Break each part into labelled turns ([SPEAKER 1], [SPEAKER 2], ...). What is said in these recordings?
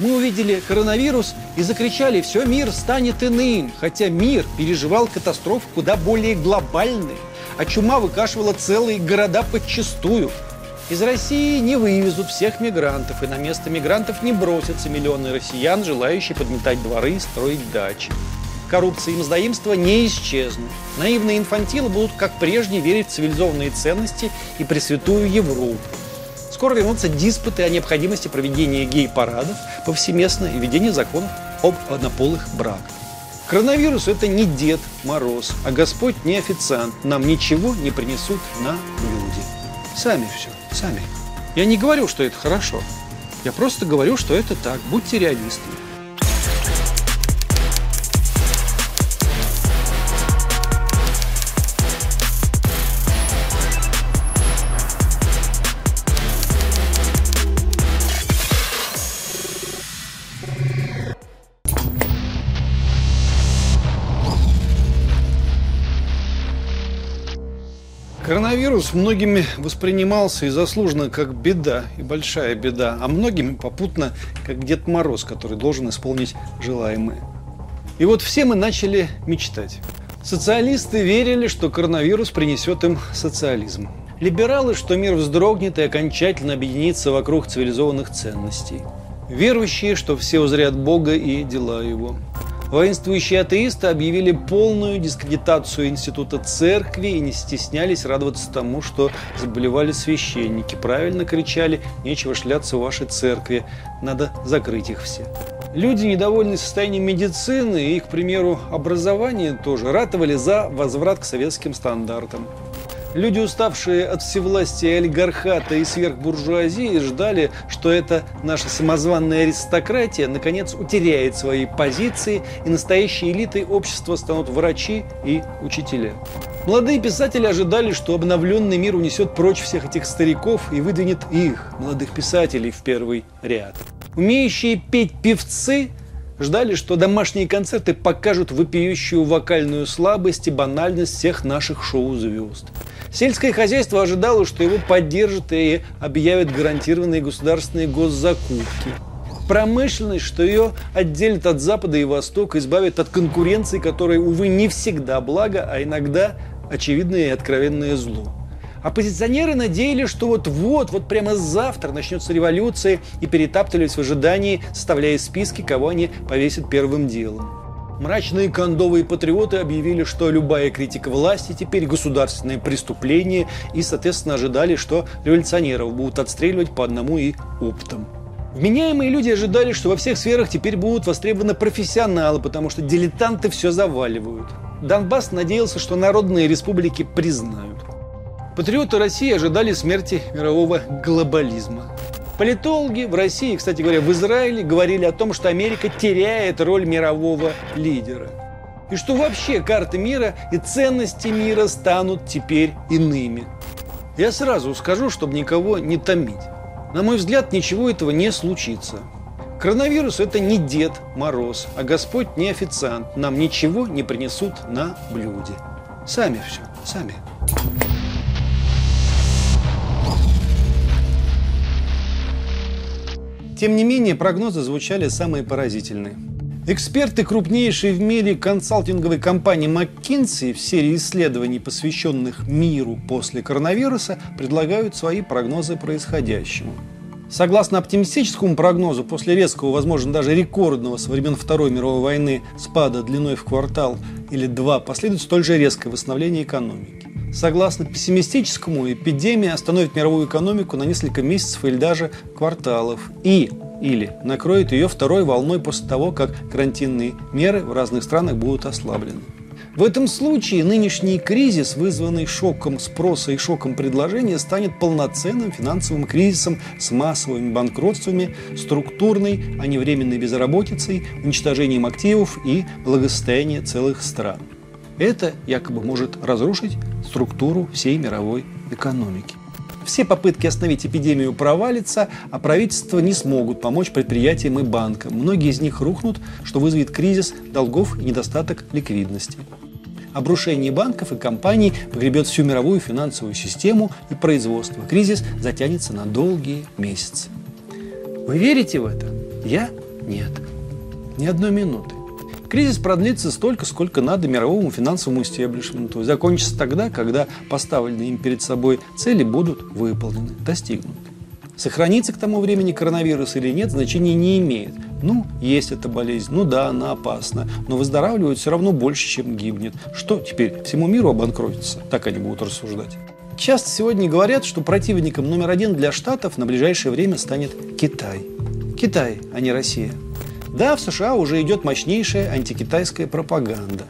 [SPEAKER 1] Мы увидели коронавирус и закричали «Все, мир станет иным!» Хотя мир переживал катастрофы куда более глобальные, а чума выкашивала целые города подчистую. Из России не вывезут всех мигрантов, и на место мигрантов не бросятся миллионы россиян, желающие подметать дворы и строить дачи. Коррупция и мздоимство не исчезнут. Наивные инфантилы будут, как прежде, верить в цивилизованные ценности и пресвятую Европу. Скоро вернутся диспуты о необходимости проведения гей-парадов повсеместно и введения законов об однополых браках. Коронавирус – это не Дед Мороз, а Господь не официант. Нам ничего не принесут на люди. Сами все, сами. Я не говорю, что это хорошо. Я просто говорю, что это так. Будьте реалистами. Коронавирус многими воспринимался и заслуженно как беда, и большая беда, а многими попутно как Дед Мороз, который должен исполнить желаемое. И вот все мы начали мечтать. Социалисты верили, что коронавирус принесет им социализм. Либералы, что мир вздрогнет и окончательно объединится вокруг цивилизованных ценностей. Верующие, что все узрят Бога и дела Его. Воинствующие атеисты объявили полную дискредитацию института церкви и не стеснялись радоваться тому, что заболевали священники. Правильно кричали, нечего шляться в вашей церкви, надо закрыть их все. Люди, недовольные состоянием медицины и, к примеру, образования тоже, ратовали за возврат к советским стандартам. Люди, уставшие от всевластия олигархата и сверхбуржуазии, ждали, что эта наша самозванная аристократия наконец утеряет свои позиции, и настоящей элитой общества станут врачи и учителя. Молодые писатели ожидали, что обновленный мир унесет прочь всех этих стариков и выдвинет их, молодых писателей, в первый ряд. Умеющие петь певцы ждали, что домашние концерты покажут вопиющую вокальную слабость и банальность всех наших шоу-звезд. Сельское хозяйство ожидало, что его поддержат и объявят гарантированные государственные госзакупки. Промышленность, что ее отделит от Запада и Востока, избавит от конкуренции, которая, увы, не всегда благо, а иногда очевидное и откровенное зло. Оппозиционеры надеялись, что вот-вот, вот прямо завтра начнется революция и перетаптывались в ожидании, составляя списки, кого они повесят первым делом. Мрачные кондовые патриоты объявили, что любая критика власти теперь государственное преступление и, соответственно, ожидали, что революционеров будут отстреливать по одному и оптом. Вменяемые люди ожидали, что во всех сферах теперь будут востребованы профессионалы, потому что дилетанты все заваливают. Донбасс надеялся, что народные республики признают. Патриоты России ожидали смерти мирового глобализма. Политологи в России, кстати говоря, в Израиле говорили о том, что Америка теряет роль мирового лидера. И что вообще карты мира и ценности мира станут теперь иными. Я сразу скажу, чтобы никого не томить. На мой взгляд, ничего этого не случится. Коронавирус – это не Дед Мороз, а Господь не официант. Нам ничего не принесут на блюде. Сами все, сами. Тем не менее, прогнозы звучали самые поразительные. Эксперты крупнейшей в мире консалтинговой компании McKinsey в серии исследований, посвященных миру после коронавируса, предлагают свои прогнозы происходящему. Согласно оптимистическому прогнозу, после резкого, возможно, даже рекордного со времен Второй мировой войны спада длиной в квартал или два, последует столь же резкое восстановление экономики. Согласно пессимистическому, эпидемия остановит мировую экономику на несколько месяцев или даже кварталов. И или накроет ее второй волной после того, как карантинные меры в разных странах будут ослаблены. В этом случае нынешний кризис, вызванный шоком спроса и шоком предложения, станет полноценным финансовым кризисом с массовыми банкротствами, структурной, а не временной безработицей, уничтожением активов и благосостоянием целых стран. Это якобы может разрушить структуру всей мировой экономики. Все попытки остановить эпидемию провалятся, а правительства не смогут помочь предприятиям и банкам. Многие из них рухнут, что вызовет кризис долгов и недостаток ликвидности. Обрушение банков и компаний погребет всю мировую финансовую систему и производство. Кризис затянется на долгие месяцы. Вы верите в это? Я нет. Ни одной минуты. Кризис продлится столько, сколько надо мировому финансовому истеблишменту. Закончится тогда, когда поставленные им перед собой цели будут выполнены, достигнуты. Сохранится к тому времени коронавирус или нет, значения не имеет. Ну, есть эта болезнь, ну да, она опасна, но выздоравливают все равно больше, чем гибнет. Что теперь, всему миру обанкротится? Так они будут рассуждать. Часто сегодня говорят, что противником номер один для Штатов на ближайшее время станет Китай. Китай, а не Россия. Да, в США уже идет мощнейшая антикитайская пропаганда.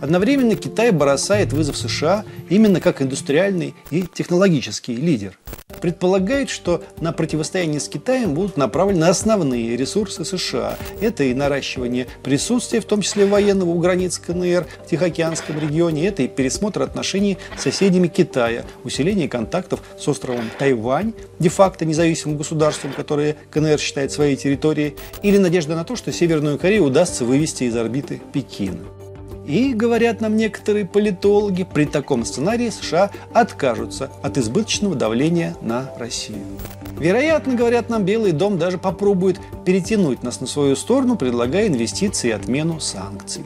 [SPEAKER 1] Одновременно Китай бросает вызов США именно как индустриальный и технологический лидер – предполагает, что на противостояние с Китаем будут направлены основные ресурсы США. Это и наращивание присутствия, в том числе военного, у границ КНР в Тихоокеанском регионе, это и пересмотр отношений с соседями Китая, усиление контактов с островом Тайвань, де-факто независимым государством, которое КНР считает своей территорией, или надежда на то, что Северную Корею удастся вывести из орбиты Пекина. И, говорят нам некоторые политологи, при таком сценарии США откажутся от избыточного давления на Россию. Вероятно, говорят нам, Белый дом даже попробует перетянуть нас на свою сторону, предлагая инвестиции и отмену санкций.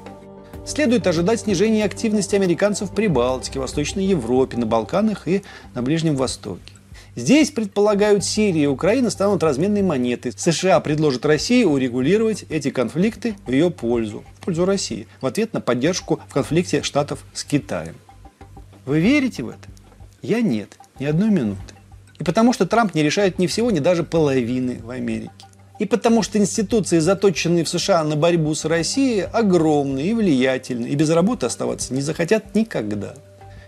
[SPEAKER 1] Следует ожидать снижения активности американцев в Прибалтике, Восточной Европе, на Балканах и на Ближнем Востоке. Здесь, предполагают, Сирия и Украина станут разменной монетой. США предложат России урегулировать эти конфликты в ее пользу, пользу России, в ответ на поддержку в конфликте Штатов с Китаем. Вы верите в это? Я нет, ни одной минуты. И потому что Трамп не решает ни всего, ни даже половины в Америке. И потому что институции, заточенные в США на борьбу с Россией, огромные и влиятельные, и без работы оставаться не захотят никогда.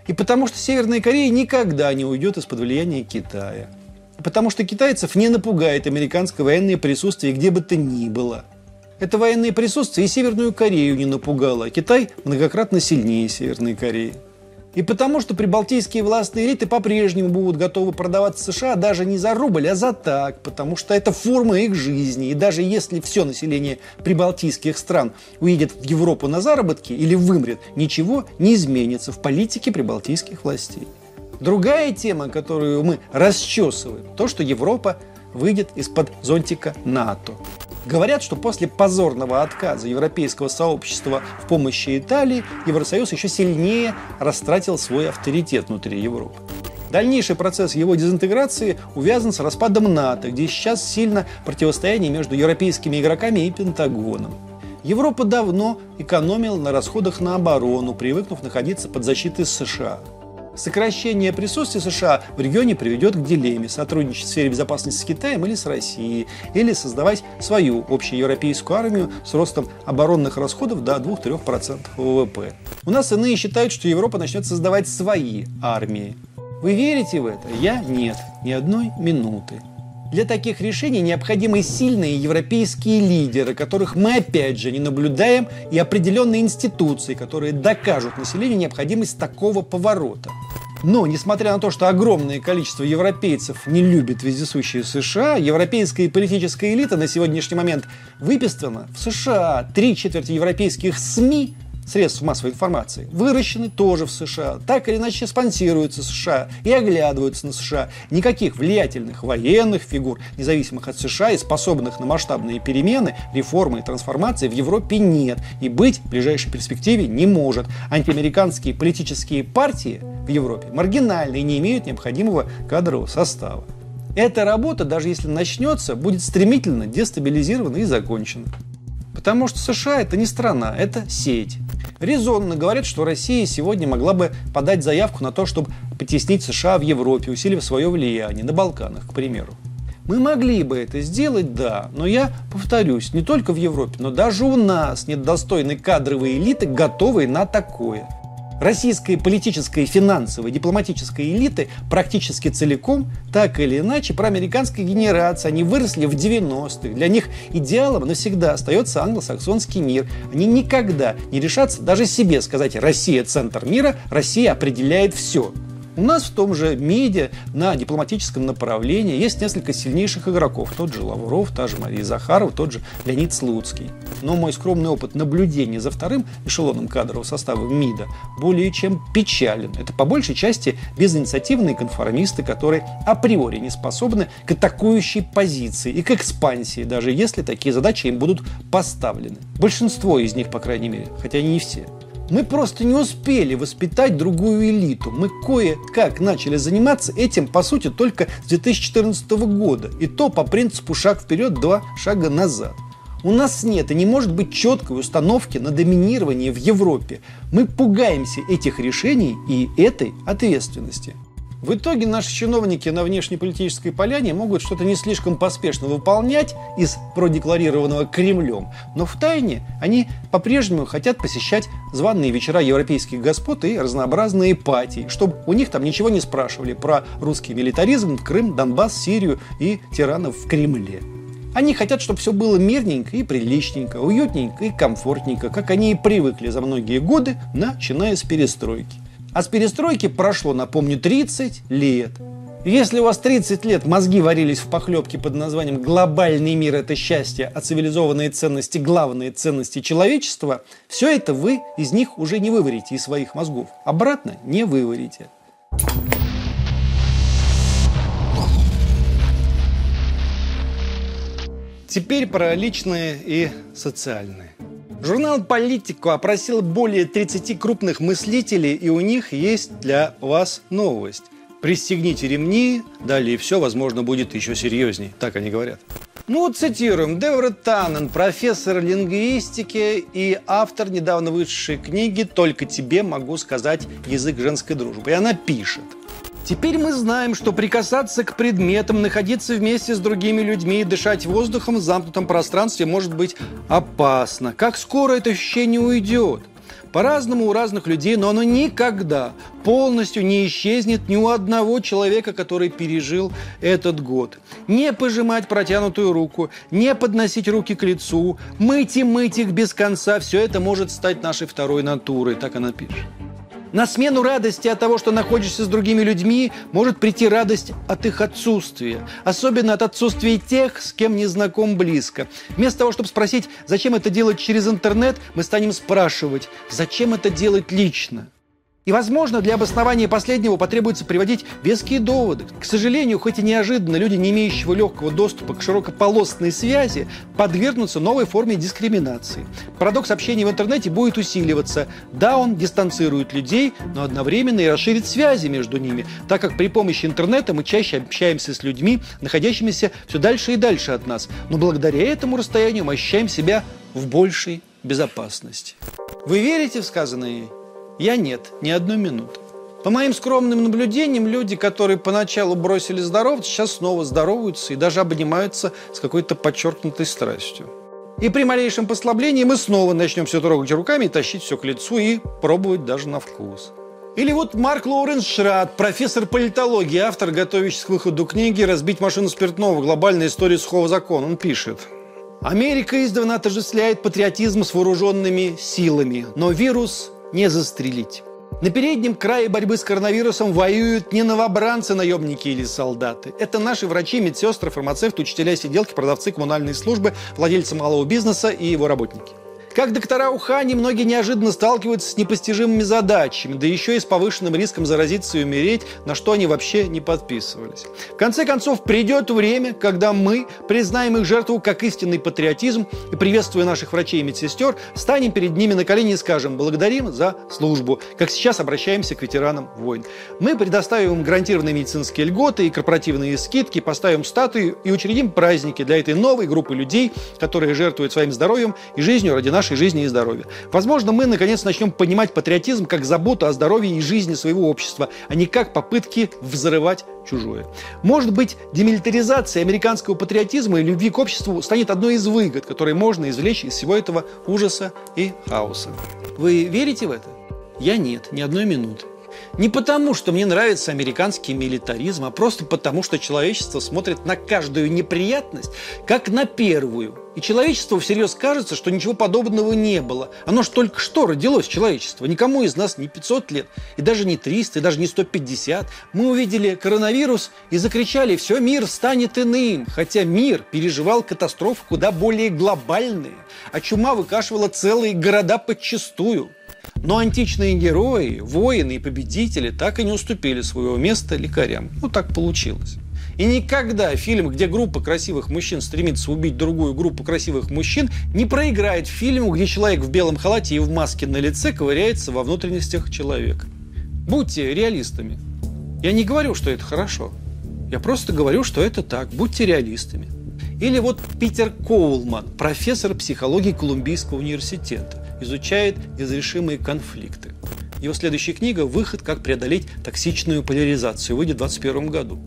[SPEAKER 1] И потому что Северная Корея никогда не уйдет из-под влияния Китая. И потому что китайцев не напугает американское военное присутствие где бы то ни было. Это военное присутствие и Северную Корею не напугало, а Китай многократно сильнее Северной Кореи. И потому что прибалтийские властные элиты по-прежнему будут готовы продавать США даже не за рубль, а за так, потому что это форма их жизни. И даже если все население прибалтийских стран уедет в Европу на заработки или вымрет, ничего не изменится в политике прибалтийских властей. Другая тема, которую мы расчесываем, то, что Европа выйдет из-под зонтика НАТО. Говорят, что после позорного отказа европейского сообщества в помощи Италии Евросоюз еще сильнее растратил свой авторитет внутри Европы. Дальнейший процесс его дезинтеграции увязан с распадом НАТО, где сейчас сильно противостояние между европейскими игроками и Пентагоном. Европа давно экономила на расходах на оборону, привыкнув находиться под защитой США – Сокращение присутствия США в регионе приведет к дилемме сотрудничать в сфере безопасности с Китаем или с Россией, или создавать свою общеевропейскую армию с ростом оборонных расходов до 2-3% ВВП. У нас иные считают, что Европа начнет создавать свои армии. Вы верите в это? Я нет, ни одной минуты. Для таких решений необходимы сильные европейские лидеры, которых мы опять же не наблюдаем, и определенные институции, которые докажут населению необходимость такого поворота. Но, несмотря на то, что огромное количество европейцев не любит вездесущие США, европейская политическая элита на сегодняшний момент выписана в США. Три четверти европейских СМИ средств массовой информации выращены тоже в США, так или иначе спонсируются США и оглядываются на США. Никаких влиятельных военных фигур, независимых от США и способных на масштабные перемены, реформы и трансформации в Европе нет и быть в ближайшей перспективе не может. Антиамериканские политические партии в Европе маргинальны и не имеют необходимого кадрового состава. Эта работа, даже если начнется, будет стремительно дестабилизирована и закончена. Потому что США это не страна, это сеть. Резонно говорят, что Россия сегодня могла бы подать заявку на то, чтобы потеснить США в Европе, усилив свое влияние, на Балканах, к примеру. Мы могли бы это сделать, да, но я повторюсь, не только в Европе, но даже у нас нет достойной кадровой элиты, готовой на такое – Российская политическая, финансовая, дипломатическая элиты практически целиком, так или иначе, проамериканская генерация. Они выросли в 90-х. Для них идеалом навсегда остается англосаксонский мир. Они никогда не решатся даже себе сказать «Россия – центр мира, Россия определяет все». У нас в том же МИДе на дипломатическом направлении есть несколько сильнейших игроков. Тот же Лавров, та же Мария Захарова, тот же Леонид Слуцкий. Но мой скромный опыт наблюдения за вторым эшелоном кадрового состава МИДа более чем печален. Это по большей части безинициативные конформисты, которые априори не способны к атакующей позиции и к экспансии, даже если такие задачи им будут поставлены. Большинство из них, по крайней мере, хотя не все. Мы просто не успели воспитать другую элиту. Мы кое-как начали заниматься этим, по сути, только с 2014 года. И то по принципу шаг вперед, два шага назад. У нас нет и не может быть четкой установки на доминирование в Европе. Мы пугаемся этих решений и этой ответственности. В итоге наши чиновники на внешнеполитической поляне могут что-то не слишком поспешно выполнять из продекларированного Кремлем, но в тайне они по-прежнему хотят посещать званые вечера европейских господ и разнообразные пати, чтобы у них там ничего не спрашивали про русский милитаризм, Крым, Донбасс, Сирию и тиранов в Кремле. Они хотят, чтобы все было мирненько и приличненько, уютненько и комфортненько, как они и привыкли за многие годы, начиная с перестройки. А с перестройки прошло, напомню, 30 лет. Если у вас 30 лет мозги варились в похлебке под названием «Глобальный мир – это счастье, а цивилизованные ценности – главные ценности человечества», все это вы из них уже не выварите из своих мозгов. Обратно не выварите. Теперь про личные и социальные. Журнал «Политику» опросил более 30 крупных мыслителей, и у них есть для вас новость. Пристегните ремни, далее все, возможно, будет еще серьезней. Так они говорят. Ну цитируем. Девра Таннен, профессор лингвистики и автор недавно вышедшей книги «Только тебе могу сказать язык женской дружбы». И она пишет – Теперь мы знаем, что прикасаться к предметам, находиться вместе с другими людьми и дышать воздухом в замкнутом пространстве может быть опасно. Как скоро это ощущение уйдет? По-разному у разных людей, но оно никогда полностью не исчезнет ни у одного человека, который пережил этот год. Не пожимать протянутую руку, не подносить руки к лицу, мыть и мыть их без конца, все это может стать нашей второй натурой, так она пишет. На смену радости от того, что находишься с другими людьми, может прийти радость от их отсутствия. Особенно от отсутствия тех, с кем не знаком близко. Вместо того, чтобы спросить, зачем это делать через интернет, мы станем спрашивать, зачем это делать лично. И, возможно, для обоснования последнего потребуется приводить веские доводы. К сожалению, хоть и неожиданно, люди, не имеющие легкого доступа к широкополосной связи, подвергнутся новой форме дискриминации. Парадокс общения в интернете будет усиливаться. Да, он дистанцирует людей, но одновременно и расширит связи между ними, так как при помощи интернета мы чаще общаемся с людьми, находящимися все дальше и дальше от нас. Но благодаря этому расстоянию мы ощущаем себя в большей безопасности. Вы верите в сказанное я нет, ни одной минуты. По моим скромным наблюдениям, люди, которые поначалу бросили здороваться, сейчас снова здороваются и даже обнимаются с какой-то подчеркнутой страстью. И при малейшем послаблении мы снова начнем все трогать руками тащить все к лицу и пробовать даже на вкус. Или вот Марк Лоуренс Шрат, профессор политологии, автор, готовящийся к выходу книги «Разбить машину спиртного. Глобальная история сухого закона». Он пишет. Америка издавна отождествляет патриотизм с вооруженными силами, но вирус не застрелить. На переднем крае борьбы с коронавирусом воюют не новобранцы, наемники или солдаты. Это наши врачи, медсестры, фармацевты, учителя, сиделки, продавцы коммунальной службы, владельцы малого бизнеса и его работники. Как доктора Ухани, многие неожиданно сталкиваются с непостижимыми задачами, да еще и с повышенным риском заразиться и умереть, на что они вообще не подписывались. В конце концов, придет время, когда мы признаем их жертву как истинный патриотизм и, приветствуя наших врачей и медсестер, станем перед ними на колени и скажем «благодарим за службу», как сейчас обращаемся к ветеранам войн. Мы предоставим им гарантированные медицинские льготы и корпоративные скидки, поставим статуи и учредим праздники для этой новой группы людей, которые жертвуют своим здоровьем и жизнью ради нашей нашей жизни и здоровья. Возможно, мы наконец начнем понимать патриотизм как заботу о здоровье и жизни своего общества, а не как попытки взрывать чужое. Может быть, демилитаризация американского патриотизма и любви к обществу станет одной из выгод, которые можно извлечь из всего этого ужаса и хаоса. Вы верите в это? Я нет, ни одной минуты. Не потому, что мне нравится американский милитаризм, а просто потому, что человечество смотрит на каждую неприятность как на первую. И человечеству всерьез кажется, что ничего подобного не было. Оно ж только что родилось, человечество. Никому из нас не 500 лет, и даже не 300, и даже не 150. Мы увидели коронавирус и закричали «Все, мир станет иным!» Хотя мир переживал катастрофы куда более глобальные, а чума выкашивала целые города подчистую. Но античные герои, воины и победители так и не уступили своего места лекарям. Ну, так получилось. И никогда фильм, где группа красивых мужчин стремится убить другую группу красивых мужчин, не проиграет фильму, где человек в белом халате и в маске на лице ковыряется во внутренностях человека. Будьте реалистами. Я не говорю, что это хорошо. Я просто говорю, что это так. Будьте реалистами. Или вот Питер Коулман, профессор психологии Колумбийского университета изучает изрешимые конфликты. Его следующая книга «Выход. Как преодолеть токсичную поляризацию» выйдет в 2021 году.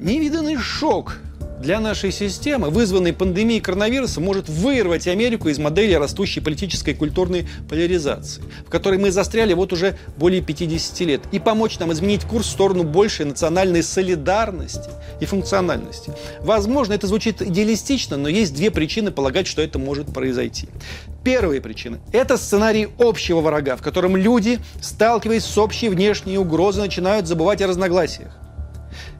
[SPEAKER 1] Невиданный шок для нашей системы, вызванный пандемией коронавируса, может вырвать Америку из модели растущей политической и культурной поляризации, в которой мы застряли вот уже более 50 лет, и помочь нам изменить курс в сторону большей национальной солидарности и функциональности. Возможно, это звучит идеалистично, но есть две причины полагать, что это может произойти. Первая причина – это сценарий общего врага, в котором люди, сталкиваясь с общей внешней угрозой, начинают забывать о разногласиях.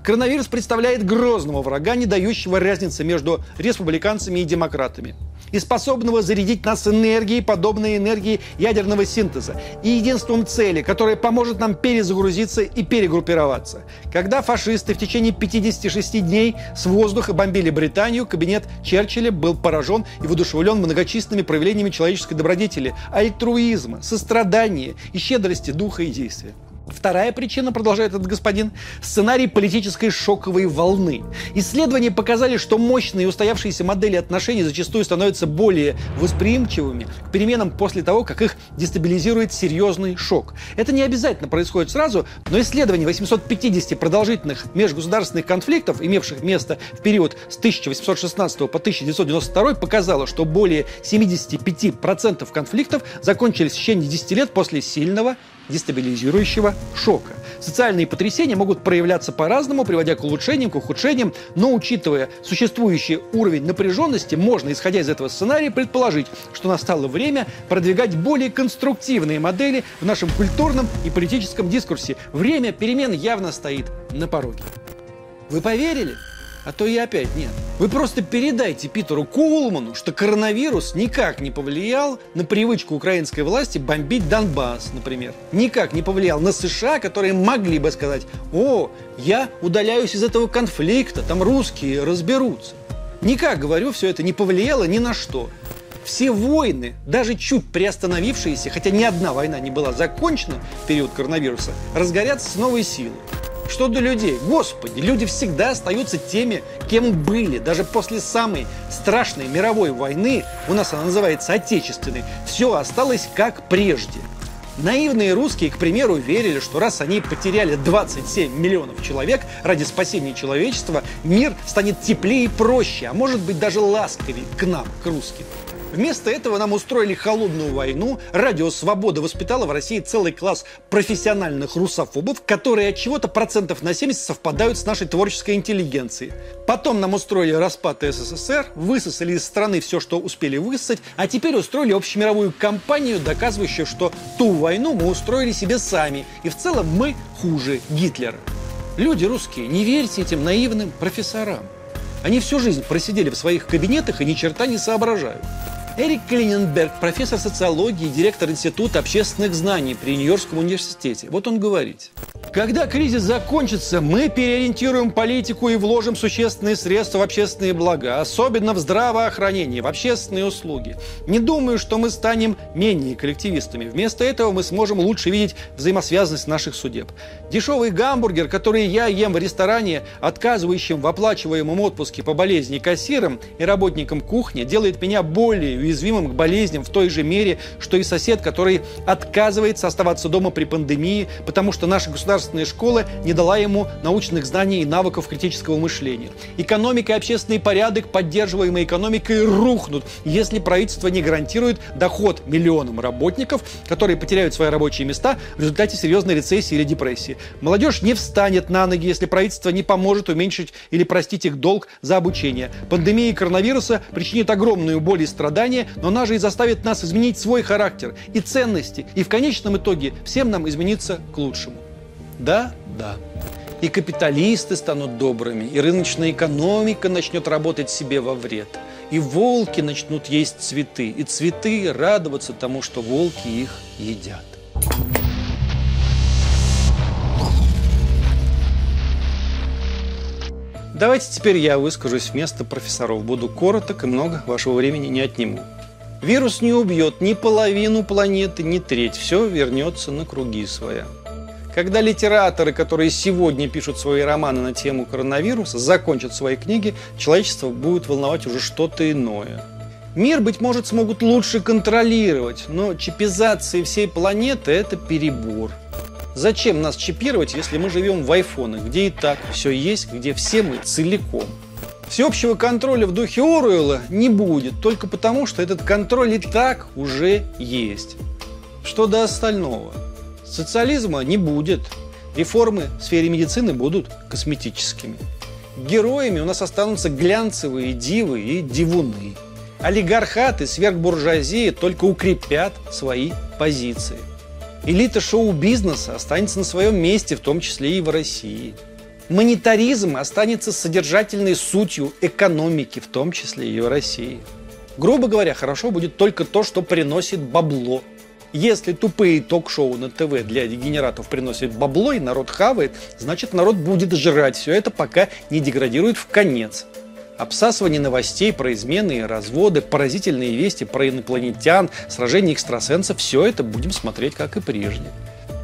[SPEAKER 1] Коронавирус представляет грозного врага, не дающего разницы между республиканцами и демократами и способного зарядить нас энергией, подобной энергии ядерного синтеза, и единством цели, которая поможет нам перезагрузиться и перегруппироваться. Когда фашисты в течение 56 дней с воздуха бомбили Британию, кабинет Черчилля был поражен и воодушевлен многочисленными проявлениями человеческой добродетели, альтруизма, сострадания и щедрости духа и действия. Вторая причина, продолжает этот господин, сценарий политической шоковой волны. Исследования показали, что мощные и устоявшиеся модели отношений зачастую становятся более восприимчивыми к переменам после того, как их дестабилизирует серьезный шок. Это не обязательно происходит сразу, но исследование 850 продолжительных межгосударственных конфликтов, имевших место в период с 1816 по 1992, показало, что более 75% конфликтов закончились в течение 10 лет после сильного дестабилизирующего шока. Социальные потрясения могут проявляться по-разному, приводя к улучшениям, к ухудшениям, но учитывая существующий уровень напряженности, можно, исходя из этого сценария, предположить, что настало время продвигать более конструктивные модели в нашем культурном и политическом дискурсе. Время перемен явно стоит на пороге. Вы поверили? А то и опять нет. Вы просто передайте Питеру Коулману, что коронавирус никак не повлиял на привычку украинской власти бомбить Донбасс, например. Никак не повлиял на США, которые могли бы сказать, о, я удаляюсь из этого конфликта, там русские разберутся. Никак, говорю, все это не повлияло ни на что. Все войны, даже чуть приостановившиеся, хотя ни одна война не была закончена в период коронавируса, разгорятся с новой силой. Что до людей? Господи, люди всегда остаются теми, кем были. Даже после самой страшной мировой войны, у нас она называется отечественной, все осталось как прежде. Наивные русские, к примеру, верили, что раз они потеряли 27 миллионов человек ради спасения человечества, мир станет теплее и проще, а может быть даже ласковее к нам, к русским. Вместо этого нам устроили холодную войну. Радио «Свобода» воспитала в России целый класс профессиональных русофобов, которые от чего-то процентов на 70 совпадают с нашей творческой интеллигенцией. Потом нам устроили распад СССР, высосали из страны все, что успели высосать, а теперь устроили общемировую кампанию, доказывающую, что ту войну мы устроили себе сами, и в целом мы хуже Гитлера. Люди русские, не верьте этим наивным профессорам. Они всю жизнь просидели в своих кабинетах и ни черта не соображают. Эрик Клиненберг, профессор социологии директор Института общественных знаний при Нью-Йоркском университете. Вот он говорит. Когда кризис закончится, мы переориентируем политику и вложим существенные средства в общественные блага, особенно в здравоохранение, в общественные услуги. Не думаю, что мы станем менее коллективистами. Вместо этого мы сможем лучше видеть взаимосвязанность наших судеб. Дешевый гамбургер, который я ем в ресторане, отказывающим в оплачиваемом отпуске по болезни кассирам и работникам кухни, делает меня более уязвимым к болезням в той же мере, что и сосед, который отказывается оставаться дома при пандемии, потому что наша государственная школа не дала ему научных знаний и навыков критического мышления. Экономика и общественный порядок, поддерживаемые экономикой, рухнут, если правительство не гарантирует доход миллионам работников, которые потеряют свои рабочие места в результате серьезной рецессии или депрессии. Молодежь не встанет на ноги, если правительство не поможет уменьшить или простить их долг за обучение. Пандемия коронавируса причинит огромную боль и страдания, но она же и заставит нас изменить свой характер и ценности, и в конечном итоге всем нам измениться к лучшему. Да, да. И капиталисты станут добрыми, и рыночная экономика начнет работать себе во вред. И волки начнут есть цветы, и цветы радоваться тому, что волки их едят. Давайте теперь я выскажусь вместо профессоров. Буду короток и много вашего времени не отниму. Вирус не убьет ни половину планеты, ни треть. Все вернется на круги своя. Когда литераторы, которые сегодня пишут свои романы на тему коронавируса, закончат свои книги, человечество будет волновать уже что-то иное. Мир, быть может, смогут лучше контролировать, но чипизация всей планеты – это перебор – Зачем нас чипировать, если мы живем в айфонах, где и так все есть, где все мы целиком? Всеобщего контроля в духе Оруэлла не будет, только потому, что этот контроль и так уже есть. Что до остального? Социализма не будет. Реформы в сфере медицины будут косметическими. Героями у нас останутся глянцевые дивы и дивуны. Олигархаты, сверхбуржуазии только укрепят свои позиции. Элита шоу-бизнеса останется на своем месте, в том числе и в России. Монетаризм останется содержательной сутью экономики, в том числе и в России. Грубо говоря, хорошо будет только то, что приносит бабло. Если тупые ток-шоу на ТВ для дегенератов приносят бабло и народ хавает, значит народ будет жрать все это, пока не деградирует в конец. Обсасывание новостей про измены и разводы, поразительные вести про инопланетян, сражения экстрасенсов – все это будем смотреть, как и прежде.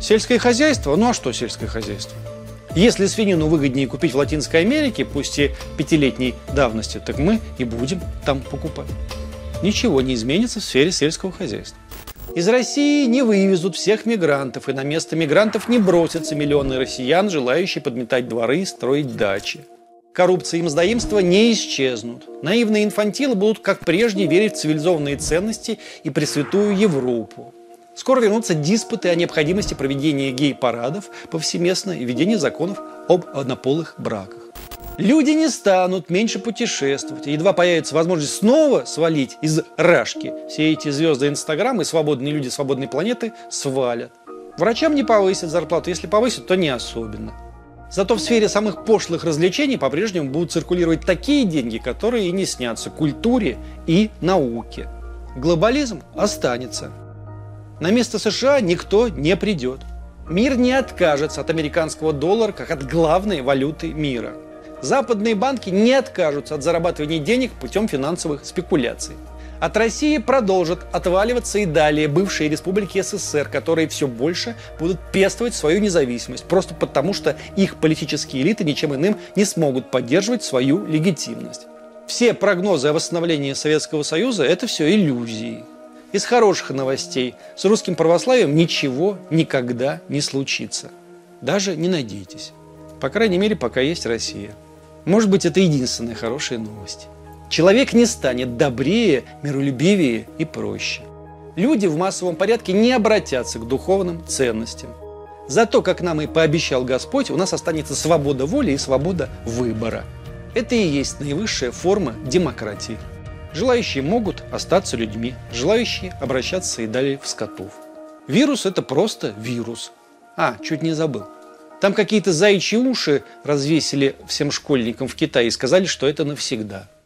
[SPEAKER 1] Сельское хозяйство? Ну а что сельское хозяйство? Если свинину выгоднее купить в Латинской Америке, пусть и пятилетней давности, так мы и будем там покупать. Ничего не изменится в сфере сельского хозяйства. Из России не вывезут всех мигрантов, и на место мигрантов не бросятся миллионы россиян, желающие подметать дворы и строить дачи. Коррупция и мздоимство не исчезнут. Наивные инфантилы будут, как прежде, верить в цивилизованные ценности и пресвятую Европу. Скоро вернутся диспуты о необходимости проведения гей-парадов повсеместно и введения законов об однополых браках. Люди не станут меньше путешествовать. едва появится возможность снова свалить из рашки, все эти звезды Инстаграма и свободные люди свободной планеты свалят. Врачам не повысят зарплату, если повысят, то не особенно. Зато в сфере самых пошлых развлечений по-прежнему будут циркулировать такие деньги, которые и не снятся культуре и науке. Глобализм останется. На место США никто не придет. Мир не откажется от американского доллара как от главной валюты мира. Западные банки не откажутся от зарабатывания денег путем финансовых спекуляций. От России продолжат отваливаться и далее бывшие республики СССР, которые все больше будут пестовать свою независимость, просто потому что их политические элиты ничем иным не смогут поддерживать свою легитимность. Все прогнозы о восстановлении Советского Союза – это все иллюзии. Из хороших новостей с русским православием ничего никогда не случится. Даже не надейтесь. По крайней мере, пока есть Россия. Может быть, это единственная хорошая новость. Человек не станет добрее, миролюбивее и проще. Люди в массовом порядке не обратятся к духовным ценностям. Зато, как нам и пообещал Господь, у нас останется свобода воли и свобода выбора. Это и есть наивысшая форма демократии. Желающие могут остаться людьми, желающие обращаться и далее в скотов. Вирус – это просто вирус. А, чуть не забыл. Там какие-то заячьи уши развесили всем школьникам в Китае и сказали, что это навсегда –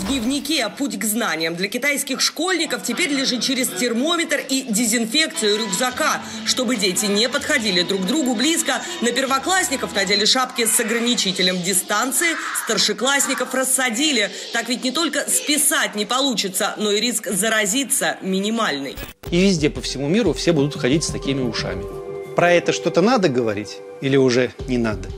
[SPEAKER 2] в дневнике «Путь к знаниям» для китайских школьников теперь лежит через термометр и дезинфекцию рюкзака. Чтобы дети не подходили друг к другу близко, на первоклассников надели шапки с ограничителем дистанции, старшеклассников рассадили. Так ведь не только списать не получится, но и риск заразиться минимальный.
[SPEAKER 1] И везде по всему миру все будут ходить с такими ушами. Про это что-то надо говорить или уже не надо?